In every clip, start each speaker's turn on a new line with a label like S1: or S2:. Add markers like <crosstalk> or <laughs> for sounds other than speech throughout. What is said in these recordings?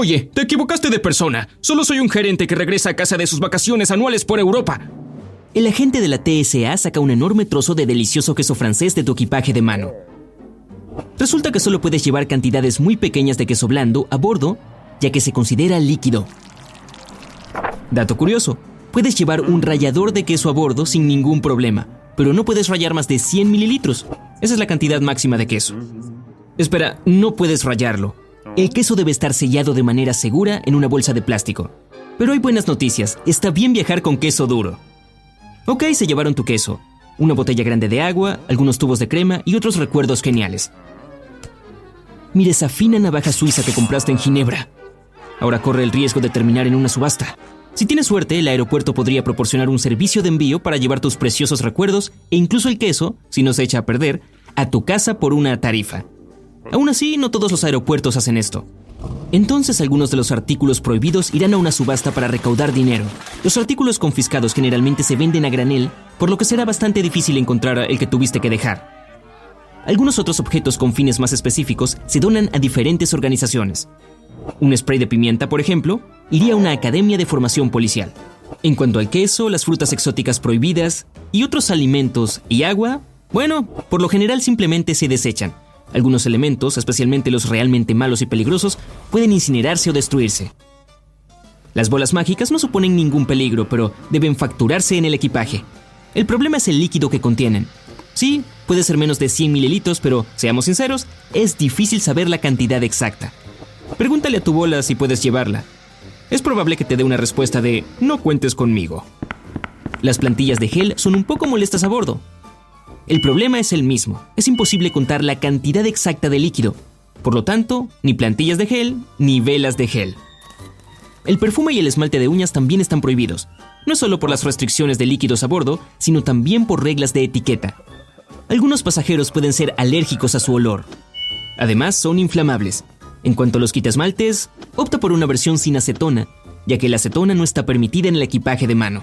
S1: Oye, te equivocaste de persona. Solo soy un gerente que regresa a casa de sus vacaciones anuales por Europa.
S2: El agente de la TSA saca un enorme trozo de delicioso queso francés de tu equipaje de mano. Resulta que solo puedes llevar cantidades muy pequeñas de queso blando a bordo, ya que se considera líquido. Dato curioso, puedes llevar un rallador de queso a bordo sin ningún problema, pero no puedes rallar más de 100 mililitros. Esa es la cantidad máxima de queso. Espera, no puedes rallarlo. El queso debe estar sellado de manera segura en una bolsa de plástico. Pero hay buenas noticias, está bien viajar con queso duro. Ok, se llevaron tu queso, una botella grande de agua, algunos tubos de crema y otros recuerdos geniales. Mira esa fina navaja suiza que compraste en Ginebra. Ahora corre el riesgo de terminar en una subasta. Si tienes suerte, el aeropuerto podría proporcionar un servicio de envío para llevar tus preciosos recuerdos e incluso el queso, si no se echa a perder, a tu casa por una tarifa. Aún así, no todos los aeropuertos hacen esto. Entonces algunos de los artículos prohibidos irán a una subasta para recaudar dinero. Los artículos confiscados generalmente se venden a granel, por lo que será bastante difícil encontrar el que tuviste que dejar. Algunos otros objetos con fines más específicos se donan a diferentes organizaciones. Un spray de pimienta, por ejemplo, iría a una academia de formación policial. En cuanto al queso, las frutas exóticas prohibidas y otros alimentos y agua, bueno, por lo general simplemente se desechan. Algunos elementos, especialmente los realmente malos y peligrosos, pueden incinerarse o destruirse. Las bolas mágicas no suponen ningún peligro, pero deben facturarse en el equipaje. El problema es el líquido que contienen. Sí, puede ser menos de 100 mililitros, pero seamos sinceros, es difícil saber la cantidad exacta. Pregúntale a tu bola si puedes llevarla. Es probable que te dé una respuesta de no cuentes conmigo. Las plantillas de gel son un poco molestas a bordo, el problema es el mismo, es imposible contar la cantidad exacta de líquido, por lo tanto, ni plantillas de gel ni velas de gel. El perfume y el esmalte de uñas también están prohibidos, no solo por las restricciones de líquidos a bordo, sino también por reglas de etiqueta. Algunos pasajeros pueden ser alérgicos a su olor. Además, son inflamables. En cuanto a los quitasmaltes, opta por una versión sin acetona, ya que la acetona no está permitida en el equipaje de mano.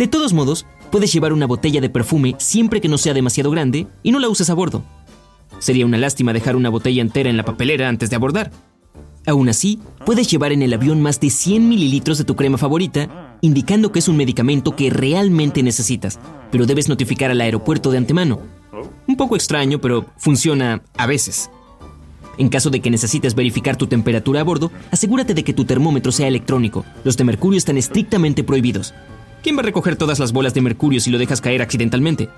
S2: De todos modos, puedes llevar una botella de perfume siempre que no sea demasiado grande y no la uses a bordo. Sería una lástima dejar una botella entera en la papelera antes de abordar. Aún así, puedes llevar en el avión más de 100 mililitros de tu crema favorita, indicando que es un medicamento que realmente necesitas, pero debes notificar al aeropuerto de antemano. Un poco extraño, pero funciona a veces. En caso de que necesites verificar tu temperatura a bordo, asegúrate de que tu termómetro sea electrónico. Los de mercurio están estrictamente prohibidos. ¿Quién va a recoger todas las bolas de mercurio si lo dejas caer accidentalmente?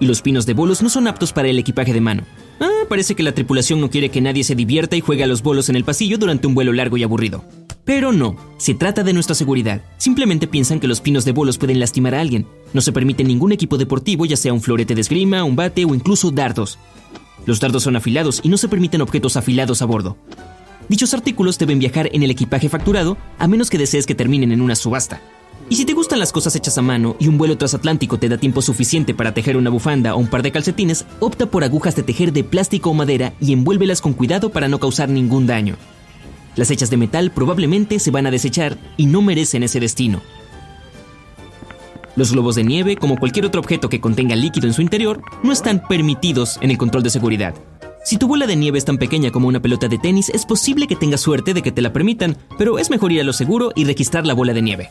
S2: Y los pinos de bolos no son aptos para el equipaje de mano. Ah, parece que la tripulación no quiere que nadie se divierta y juegue a los bolos en el pasillo durante un vuelo largo y aburrido. Pero no, se trata de nuestra seguridad. Simplemente piensan que los pinos de bolos pueden lastimar a alguien. No se permite ningún equipo deportivo, ya sea un florete de esgrima, un bate o incluso dardos. Los dardos son afilados y no se permiten objetos afilados a bordo. Dichos artículos deben viajar en el equipaje facturado a menos que desees que terminen en una subasta. Y si te gustan las cosas hechas a mano y un vuelo transatlántico te da tiempo suficiente para tejer una bufanda o un par de calcetines, opta por agujas de tejer de plástico o madera y envuélvelas con cuidado para no causar ningún daño. Las hechas de metal probablemente se van a desechar y no merecen ese destino. Los globos de nieve, como cualquier otro objeto que contenga líquido en su interior, no están permitidos en el control de seguridad. Si tu bola de nieve es tan pequeña como una pelota de tenis, es posible que tengas suerte de que te la permitan, pero es mejor ir a lo seguro y registrar la bola de nieve.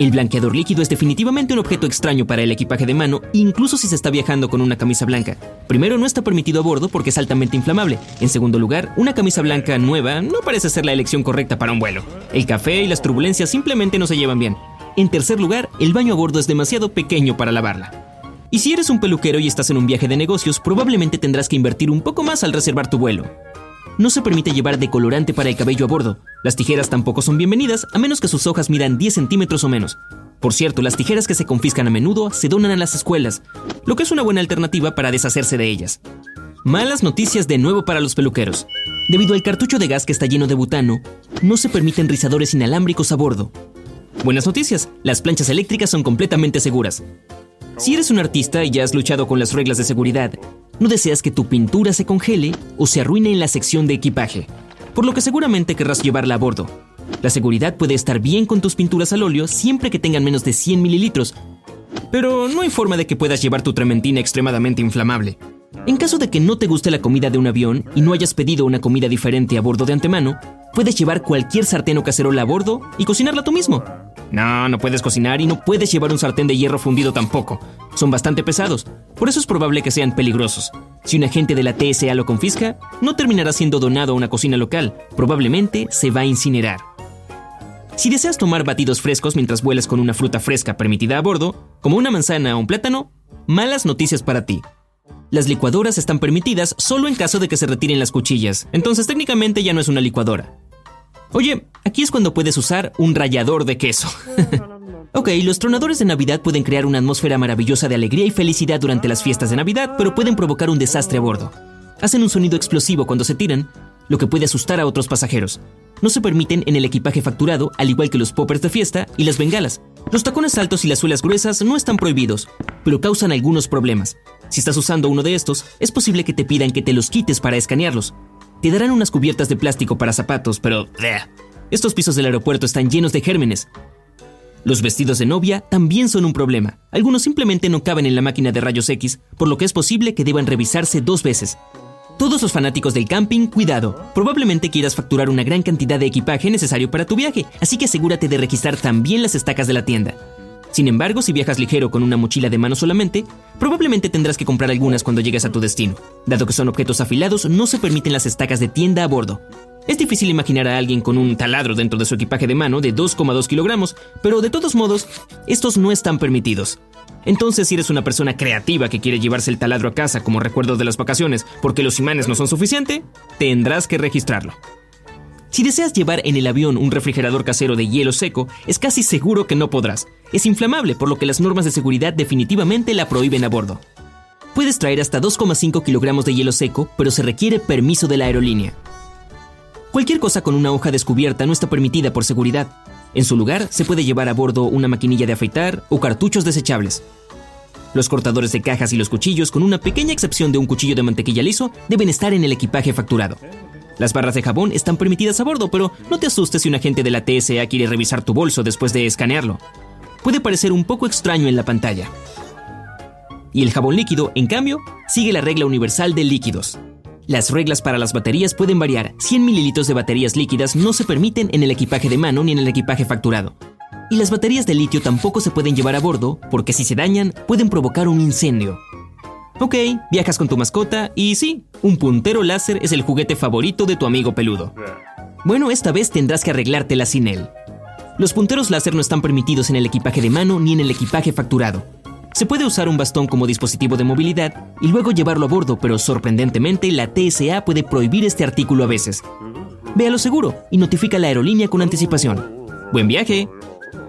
S2: El blanqueador líquido es definitivamente un objeto extraño para el equipaje de mano, incluso si se está viajando con una camisa blanca. Primero, no está permitido a bordo porque es altamente inflamable. En segundo lugar, una camisa blanca nueva no parece ser la elección correcta para un vuelo. El café y las turbulencias simplemente no se llevan bien. En tercer lugar, el baño a bordo es demasiado pequeño para lavarla. Y si eres un peluquero y estás en un viaje de negocios, probablemente tendrás que invertir un poco más al reservar tu vuelo. No se permite llevar decolorante para el cabello a bordo. Las tijeras tampoco son bienvenidas a menos que sus hojas midan 10 centímetros o menos. Por cierto, las tijeras que se confiscan a menudo se donan a las escuelas, lo que es una buena alternativa para deshacerse de ellas. Malas noticias de nuevo para los peluqueros. Debido al cartucho de gas que está lleno de butano, no se permiten rizadores inalámbricos a bordo. Buenas noticias, las planchas eléctricas son completamente seguras. Si eres un artista y ya has luchado con las reglas de seguridad, no deseas que tu pintura se congele o se arruine en la sección de equipaje, por lo que seguramente querrás llevarla a bordo. La seguridad puede estar bien con tus pinturas al óleo siempre que tengan menos de 100 mililitros, pero no hay forma de que puedas llevar tu trementina extremadamente inflamable. En caso de que no te guste la comida de un avión y no hayas pedido una comida diferente a bordo de antemano, puedes llevar cualquier sartén o cacerola a bordo y cocinarla tú mismo. No, no puedes cocinar y no puedes llevar un sartén de hierro fundido tampoco. Son bastante pesados, por eso es probable que sean peligrosos. Si un agente de la TSA lo confisca, no terminará siendo donado a una cocina local, probablemente se va a incinerar. Si deseas tomar batidos frescos mientras vuelas con una fruta fresca permitida a bordo, como una manzana o un plátano, malas noticias para ti. Las licuadoras están permitidas solo en caso de que se retiren las cuchillas, entonces técnicamente ya no es una licuadora. Oye, aquí es cuando puedes usar un rallador de queso. <laughs> ok, los tronadores de Navidad pueden crear una atmósfera maravillosa de alegría y felicidad durante las fiestas de Navidad, pero pueden provocar un desastre a bordo. Hacen un sonido explosivo cuando se tiran, lo que puede asustar a otros pasajeros. No se permiten en el equipaje facturado, al igual que los poppers de fiesta y las bengalas. Los tacones altos y las suelas gruesas no están prohibidos, pero causan algunos problemas. Si estás usando uno de estos, es posible que te pidan que te los quites para escanearlos. Te darán unas cubiertas de plástico para zapatos, pero... Estos pisos del aeropuerto están llenos de gérmenes. Los vestidos de novia también son un problema. Algunos simplemente no caben en la máquina de rayos X, por lo que es posible que deban revisarse dos veces. Todos los fanáticos del camping, cuidado. Probablemente quieras facturar una gran cantidad de equipaje necesario para tu viaje, así que asegúrate de registrar también las estacas de la tienda. Sin embargo, si viajas ligero con una mochila de mano solamente, probablemente tendrás que comprar algunas cuando llegues a tu destino. Dado que son objetos afilados, no se permiten las estacas de tienda a bordo. Es difícil imaginar a alguien con un taladro dentro de su equipaje de mano de 2,2 kilogramos, pero de todos modos, estos no están permitidos. Entonces, si eres una persona creativa que quiere llevarse el taladro a casa como recuerdo de las vacaciones porque los imanes no son suficiente, tendrás que registrarlo. Si deseas llevar en el avión un refrigerador casero de hielo seco, es casi seguro que no podrás. Es inflamable, por lo que las normas de seguridad definitivamente la prohíben a bordo. Puedes traer hasta 2,5 kilogramos de hielo seco, pero se requiere permiso de la aerolínea. Cualquier cosa con una hoja descubierta no está permitida por seguridad. En su lugar, se puede llevar a bordo una maquinilla de afeitar o cartuchos desechables. Los cortadores de cajas y los cuchillos, con una pequeña excepción de un cuchillo de mantequilla liso, deben estar en el equipaje facturado. Las barras de jabón están permitidas a bordo, pero no te asustes si un agente de la TSA quiere revisar tu bolso después de escanearlo. Puede parecer un poco extraño en la pantalla. Y el jabón líquido, en cambio, sigue la regla universal de líquidos. Las reglas para las baterías pueden variar. 100 mililitros de baterías líquidas no se permiten en el equipaje de mano ni en el equipaje facturado. Y las baterías de litio tampoco se pueden llevar a bordo porque si se dañan pueden provocar un incendio. Ok, viajas con tu mascota y sí, un puntero láser es el juguete favorito de tu amigo peludo. Bueno, esta vez tendrás que arreglártela sin él. Los punteros láser no están permitidos en el equipaje de mano ni en el equipaje facturado. Se puede usar un bastón como dispositivo de movilidad y luego llevarlo a bordo, pero sorprendentemente la TSA puede prohibir este artículo a veces. Ve a lo seguro y notifica a la aerolínea con anticipación. ¡Buen viaje!